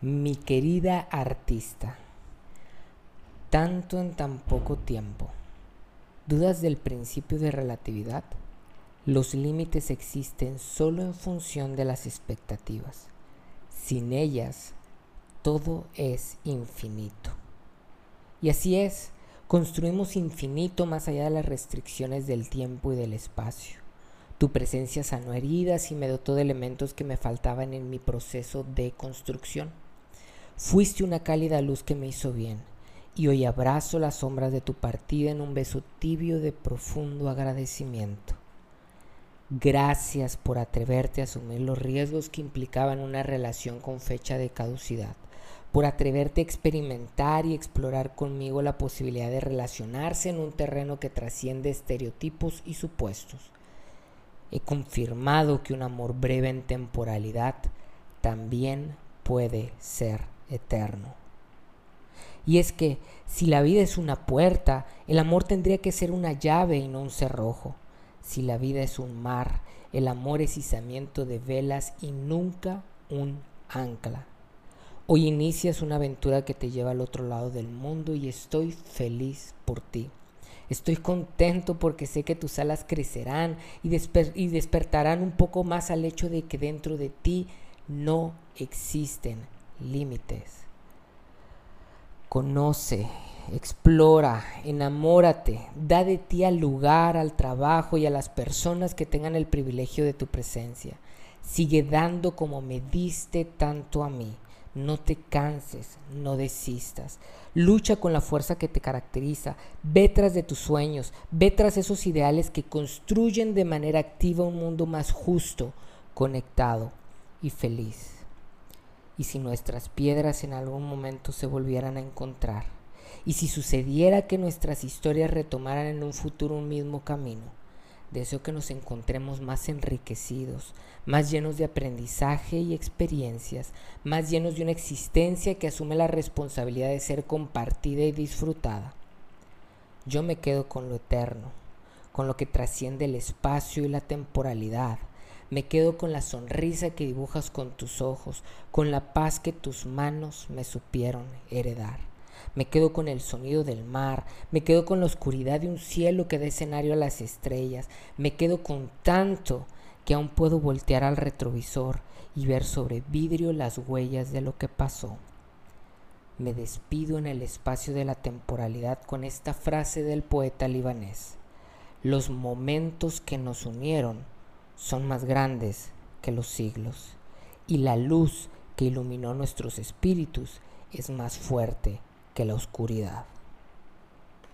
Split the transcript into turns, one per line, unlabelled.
Mi querida artista, tanto en tan poco tiempo, ¿dudas del principio de relatividad? Los límites existen solo en función de las expectativas. Sin ellas, todo es infinito. Y así es, construimos infinito más allá de las restricciones del tiempo y del espacio. Tu presencia sanó heridas y me dotó de elementos que me faltaban en mi proceso de construcción. Fuiste una cálida luz que me hizo bien, y hoy abrazo las sombras de tu partida en un beso tibio de profundo agradecimiento. Gracias por atreverte a asumir los riesgos que implicaban una relación con fecha de caducidad, por atreverte a experimentar y explorar conmigo la posibilidad de relacionarse en un terreno que trasciende estereotipos y supuestos he confirmado que un amor breve en temporalidad también puede ser eterno. Y es que si la vida es una puerta, el amor tendría que ser una llave y no un cerrojo. Si la vida es un mar, el amor es izamiento de velas y nunca un ancla. Hoy inicias una aventura que te lleva al otro lado del mundo y estoy feliz por ti. Estoy contento porque sé que tus alas crecerán y, y, despertarán un poco más al hecho de que dentro de ti no existen límites. Conoce, explora, enamórate, da de ti al lugar, al trabajo y a las personas que tengan el privilegio de tu presencia. Sigue dando como me diste tanto a mí. No te canses, no desistas. Lucha con la fuerza que te caracteriza. Ve tras de tus sueños. Ve tras esos ideales que construyen de manera activa un mundo más justo, conectado y feliz. Y si nuestras piedras en algún momento se volvieran a encontrar, y si sucediera que nuestras historias retomaran en un futuro un mismo camino, Deseo que nos encontremos más enriquecidos, más llenos de aprendizaje y experiencias, más llenos de una existencia que asume la responsabilidad de ser compartida y disfrutada. Yo me quedo con lo eterno, con lo que trasciende el espacio y la temporalidad. Me quedo con la sonrisa que dibujas con tus ojos, con la paz que tus manos me supieron heredar me quedo con el sonido del mar, me quedo con la oscuridad de un cielo que da escenario a las estrellas, me quedo con tanto que aún puedo voltear al retrovisor y ver sobre vidrio las huellas de lo que pasó. Me despido en el espacio de la temporalidad con esta frase del poeta libanés. Los momentos que nos unieron son más grandes que los siglos, y la luz que iluminó nuestros espíritus es más fuerte que la oscuridad.